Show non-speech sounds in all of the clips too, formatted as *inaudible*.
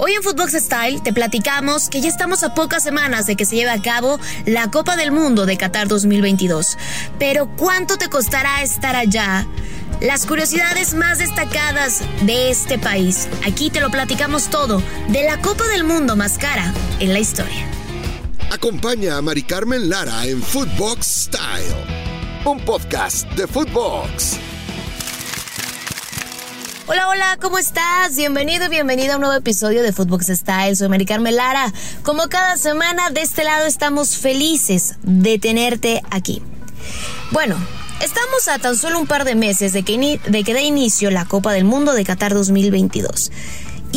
Hoy en Footbox Style te platicamos que ya estamos a pocas semanas de que se lleve a cabo la Copa del Mundo de Qatar 2022. Pero ¿cuánto te costará estar allá? Las curiosidades más destacadas de este país. Aquí te lo platicamos todo de la Copa del Mundo más cara en la historia. Acompaña a Mari Carmen Lara en Footbox Style, un podcast de Footbox. Hola, hola, ¿cómo estás? Bienvenido y bienvenida a un nuevo episodio de Footbox Style. Soy Mari Melara. Como cada semana, de este lado estamos felices de tenerte aquí. Bueno, estamos a tan solo un par de meses de que, de que dé inicio la Copa del Mundo de Qatar 2022.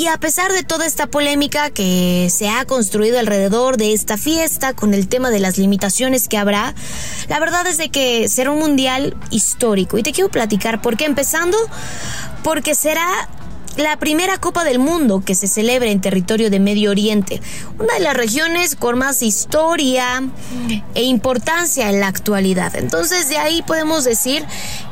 Y a pesar de toda esta polémica que se ha construido alrededor de esta fiesta con el tema de las limitaciones que habrá, la verdad es de que será un mundial histórico. Y te quiero platicar por qué empezando porque será la primera Copa del Mundo que se celebra en territorio de Medio Oriente, una de las regiones con más historia e importancia en la actualidad. Entonces de ahí podemos decir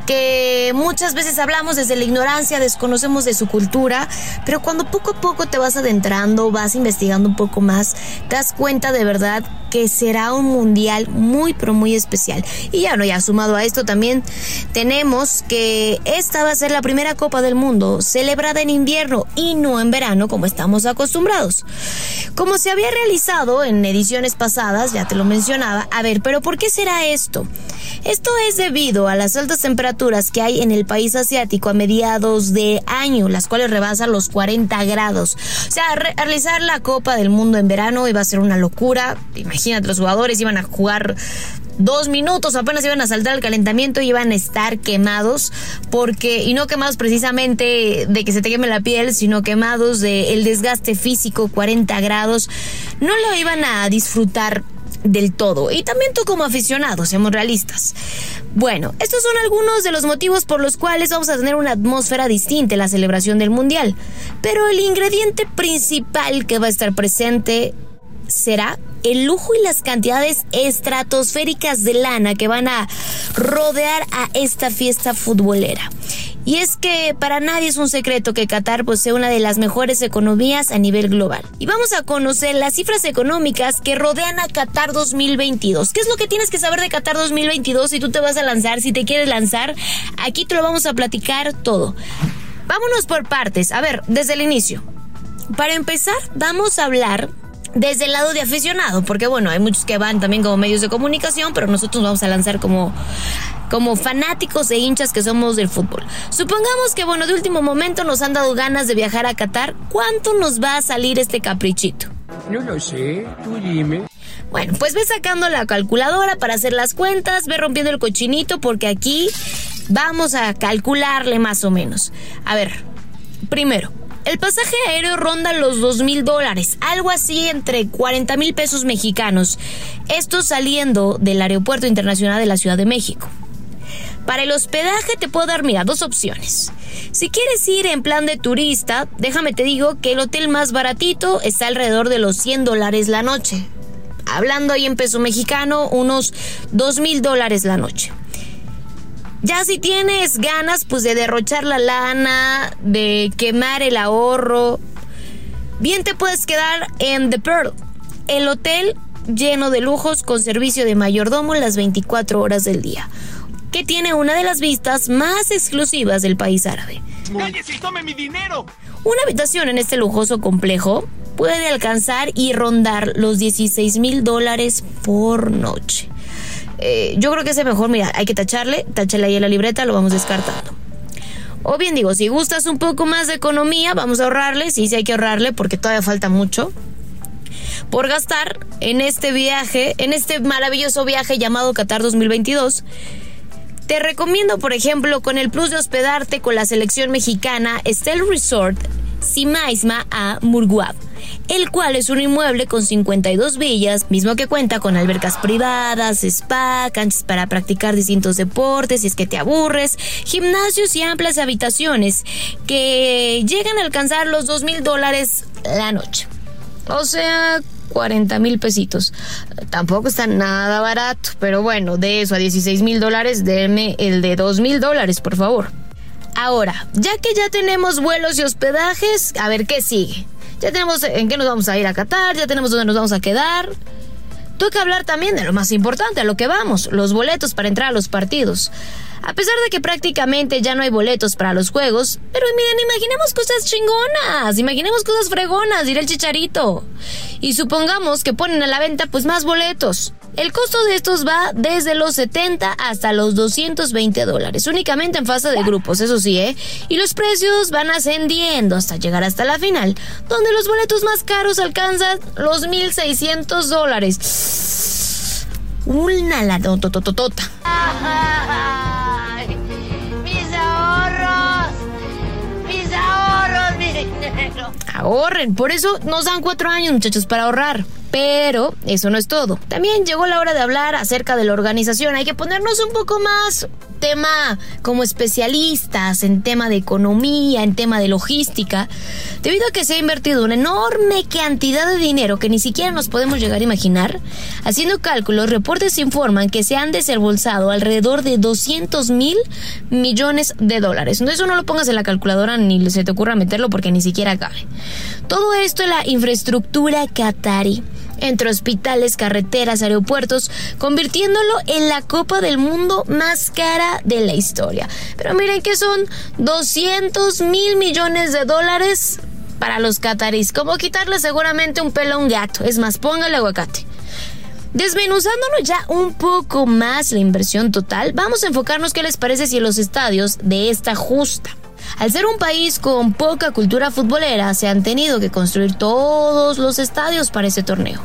que muchas veces hablamos desde la ignorancia, desconocemos de su cultura, pero cuando poco a poco te vas adentrando, vas investigando un poco más, te das cuenta de verdad que será un mundial muy pero muy especial. Y ya no, ya sumado a esto también tenemos que esta va a ser la primera Copa del Mundo celebrada en invierno y no en verano como estamos acostumbrados. Como se había realizado en ediciones pasadas, ya te lo mencionaba, a ver, pero ¿por qué será esto? Esto es debido a las altas temperaturas que hay en el país asiático a mediados de año, las cuales rebasan los 40 grados. O sea, realizar la Copa del Mundo en verano iba a ser una locura. Imagínate, los jugadores iban a jugar dos minutos, apenas iban a saltar el calentamiento y iban a estar quemados, porque, y no quemados precisamente de que se te queme la piel, sino quemados del desgaste físico, 40 grados, no lo iban a disfrutar del todo. Y también tú como aficionado, seamos realistas. Bueno, estos son algunos de los motivos por los cuales vamos a tener una atmósfera distinta en la celebración del Mundial. Pero el ingrediente principal que va a estar presente será el lujo y las cantidades estratosféricas de lana que van a rodear a esta fiesta futbolera. Y es que para nadie es un secreto que Qatar posee una de las mejores economías a nivel global. Y vamos a conocer las cifras económicas que rodean a Qatar 2022. ¿Qué es lo que tienes que saber de Qatar 2022 si tú te vas a lanzar, si te quieres lanzar? Aquí te lo vamos a platicar todo. Vámonos por partes. A ver, desde el inicio. Para empezar, vamos a hablar desde el lado de aficionado, porque bueno, hay muchos que van también como medios de comunicación, pero nosotros vamos a lanzar como como fanáticos e hinchas que somos del fútbol. Supongamos que bueno, de último momento nos han dado ganas de viajar a Qatar, ¿cuánto nos va a salir este caprichito? No lo sé, tú dime. Bueno, pues ve sacando la calculadora para hacer las cuentas, ve rompiendo el cochinito porque aquí vamos a calcularle más o menos. A ver, primero, el pasaje aéreo ronda los 2 mil dólares, algo así entre 40 mil pesos mexicanos. Esto saliendo del Aeropuerto Internacional de la Ciudad de México. Para el hospedaje te puedo dar, mira, dos opciones. Si quieres ir en plan de turista, déjame te digo que el hotel más baratito está alrededor de los 100 dólares la noche. Hablando ahí en peso mexicano, unos 2 mil dólares la noche. Ya si tienes ganas pues de derrochar la lana, de quemar el ahorro, bien te puedes quedar en The Pearl, el hotel lleno de lujos con servicio de mayordomo las 24 horas del día, que tiene una de las vistas más exclusivas del país árabe. ¡Cállese y tome mi dinero! Una habitación en este lujoso complejo puede alcanzar y rondar los 16 mil dólares por noche. Eh, yo creo que es mejor, mira, hay que tacharle, tacharle ahí en la libreta, lo vamos descartando. O bien digo, si gustas un poco más de economía, vamos a ahorrarle, sí, sí hay que ahorrarle porque todavía falta mucho por gastar en este viaje, en este maravilloso viaje llamado Qatar 2022. Te recomiendo, por ejemplo, con el plus de hospedarte con la selección mexicana Estel Resort Simaisma a Murguab el cual es un inmueble con 52 villas, mismo que cuenta con albercas privadas, spa, canchas para practicar distintos deportes si es que te aburres, gimnasios y amplias habitaciones que llegan a alcanzar los 2 mil dólares la noche. O sea, 40 mil pesitos. Tampoco está nada barato, pero bueno, de eso a 16 mil dólares, denme el de 2 mil dólares, por favor. Ahora, ya que ya tenemos vuelos y hospedajes, a ver qué sigue. Ya tenemos en qué nos vamos a ir a Qatar, ya tenemos dónde nos vamos a quedar. Toca hablar también de lo más importante, a lo que vamos, los boletos para entrar a los partidos. A pesar de que prácticamente ya no hay boletos para los juegos, pero miren, imaginemos cosas chingonas, imaginemos cosas fregonas, dirá el chicharito. Y supongamos que ponen a la venta pues más boletos. El costo de estos va desde los 70 hasta los 220 dólares, únicamente en fase de grupos, eso sí, ¿eh? Y los precios van ascendiendo hasta llegar hasta la final, donde los boletos más caros alcanzan los 1.600 dólares. Una la *laughs* Ahorren, por eso nos dan cuatro años, muchachos, para ahorrar. Pero eso no es todo. También llegó la hora de hablar acerca de la organización. Hay que ponernos un poco más tema como especialistas en tema de economía, en tema de logística, debido a que se ha invertido una enorme cantidad de dinero que ni siquiera nos podemos llegar a imaginar. Haciendo cálculos, reportes informan que se han desembolsado alrededor de 200 mil millones de dólares. No, eso no lo pongas en la calculadora ni se te ocurra meterlo porque ni siquiera cabe. Todo esto en la infraestructura qatari entre hospitales, carreteras, aeropuertos, convirtiéndolo en la Copa del Mundo más cara de la historia. Pero miren que son 200 mil millones de dólares para los catarís. Como quitarle seguramente un pelo a un gato. Es más, póngale aguacate. Desmenuzándonos ya un poco más la inversión total, vamos a enfocarnos qué les parece si los estadios de esta justa al ser un país con poca cultura futbolera, se han tenido que construir todos los estadios para ese torneo.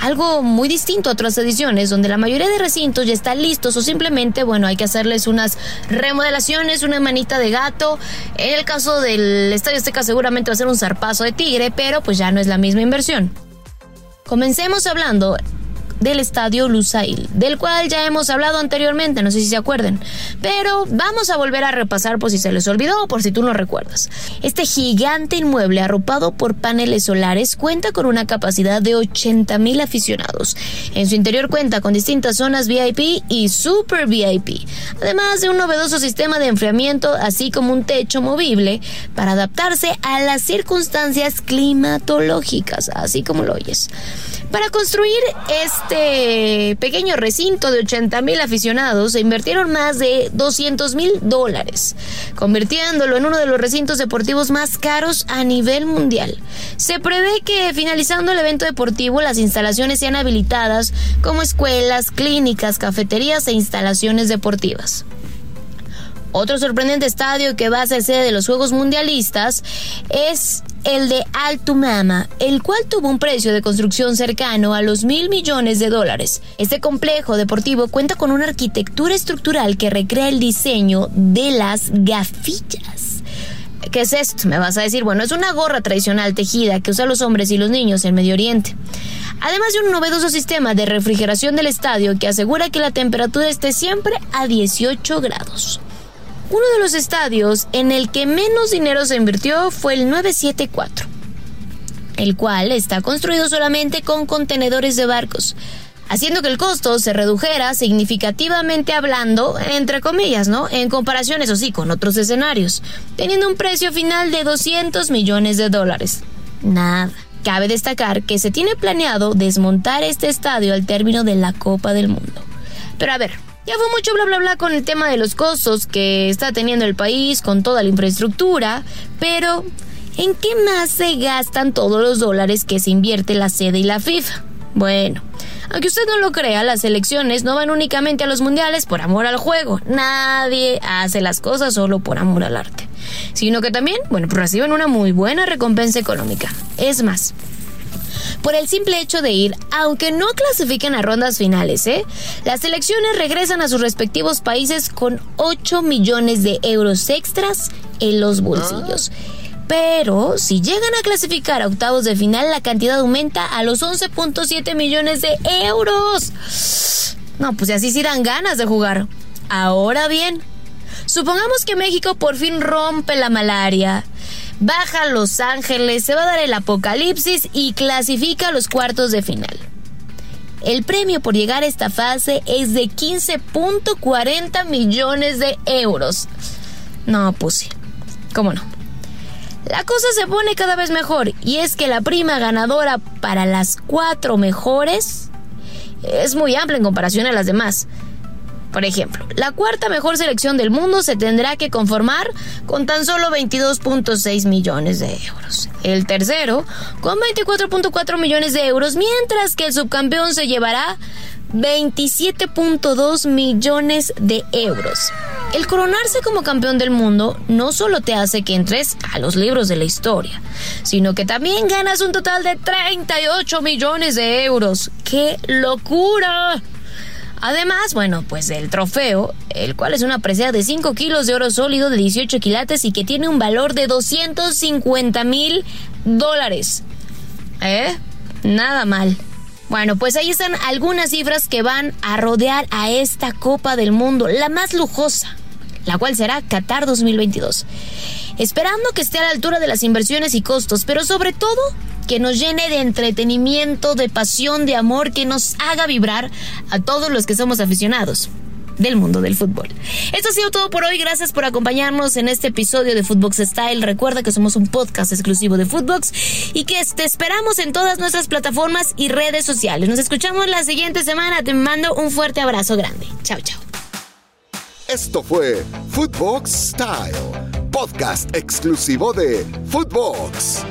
Algo muy distinto a otras ediciones, donde la mayoría de recintos ya están listos o simplemente, bueno, hay que hacerles unas remodelaciones, una manita de gato. En el caso del Estadio Azteca seguramente va a ser un zarpazo de tigre, pero pues ya no es la misma inversión. Comencemos hablando del estadio Lusail, del cual ya hemos hablado anteriormente, no sé si se acuerden, pero vamos a volver a repasar por si se les olvidó o por si tú no recuerdas. Este gigante inmueble arropado por paneles solares cuenta con una capacidad de 80 mil aficionados. En su interior cuenta con distintas zonas VIP y Super VIP, además de un novedoso sistema de enfriamiento, así como un techo movible para adaptarse a las circunstancias climatológicas, así como lo oyes. Para construir este pequeño recinto de 80 mil aficionados se invirtieron más de 200 mil dólares, convirtiéndolo en uno de los recintos deportivos más caros a nivel mundial. Se prevé que finalizando el evento deportivo las instalaciones sean habilitadas como escuelas, clínicas, cafeterías e instalaciones deportivas. Otro sorprendente estadio que va a ser sede de los Juegos Mundialistas es el de Altumama, el cual tuvo un precio de construcción cercano a los mil millones de dólares. Este complejo deportivo cuenta con una arquitectura estructural que recrea el diseño de las gafillas. ¿Qué es esto? Me vas a decir, bueno, es una gorra tradicional tejida que usan los hombres y los niños en Medio Oriente. Además de un novedoso sistema de refrigeración del estadio que asegura que la temperatura esté siempre a 18 grados. Uno de los estadios en el que menos dinero se invirtió fue el 974, el cual está construido solamente con contenedores de barcos, haciendo que el costo se redujera significativamente hablando, entre comillas, ¿no? En comparación, eso sí, con otros escenarios, teniendo un precio final de 200 millones de dólares. Nada. Cabe destacar que se tiene planeado desmontar este estadio al término de la Copa del Mundo. Pero a ver, ya fue mucho bla bla bla con el tema de los costos que está teniendo el país con toda la infraestructura, pero ¿en qué más se gastan todos los dólares que se invierte la sede y la FIFA? Bueno, aunque usted no lo crea, las elecciones no van únicamente a los mundiales por amor al juego. Nadie hace las cosas solo por amor al arte. Sino que también, bueno, reciben una muy buena recompensa económica. Es más, por el simple hecho de ir, aunque no clasifiquen a rondas finales, ¿eh? Las selecciones regresan a sus respectivos países con 8 millones de euros extras en los bolsillos. Pero si llegan a clasificar a octavos de final, la cantidad aumenta a los 11.7 millones de euros. No, pues así sí dan ganas de jugar. Ahora bien, supongamos que México por fin rompe la malaria baja Los Ángeles, se va a dar el apocalipsis y clasifica a los cuartos de final. El premio por llegar a esta fase es de 15.40 millones de euros. No, pues ¿Cómo no? La cosa se pone cada vez mejor y es que la prima ganadora para las cuatro mejores es muy amplia en comparación a las demás. Por ejemplo, la cuarta mejor selección del mundo se tendrá que conformar con tan solo 22.6 millones de euros. El tercero con 24.4 millones de euros, mientras que el subcampeón se llevará 27.2 millones de euros. El coronarse como campeón del mundo no solo te hace que entres a los libros de la historia, sino que también ganas un total de 38 millones de euros. ¡Qué locura! Además, bueno, pues el trofeo, el cual es una presea de 5 kilos de oro sólido de 18 quilates y que tiene un valor de 250 mil dólares. ¿Eh? Nada mal. Bueno, pues ahí están algunas cifras que van a rodear a esta Copa del Mundo, la más lujosa, la cual será Qatar 2022. Esperando que esté a la altura de las inversiones y costos, pero sobre todo que nos llene de entretenimiento, de pasión, de amor, que nos haga vibrar a todos los que somos aficionados del mundo del fútbol. Esto ha sido todo por hoy. Gracias por acompañarnos en este episodio de Footbox Style. Recuerda que somos un podcast exclusivo de Footbox y que te esperamos en todas nuestras plataformas y redes sociales. Nos escuchamos la siguiente semana. Te mando un fuerte abrazo grande. Chao, chao. Esto fue Footbox Style, podcast exclusivo de Footbox.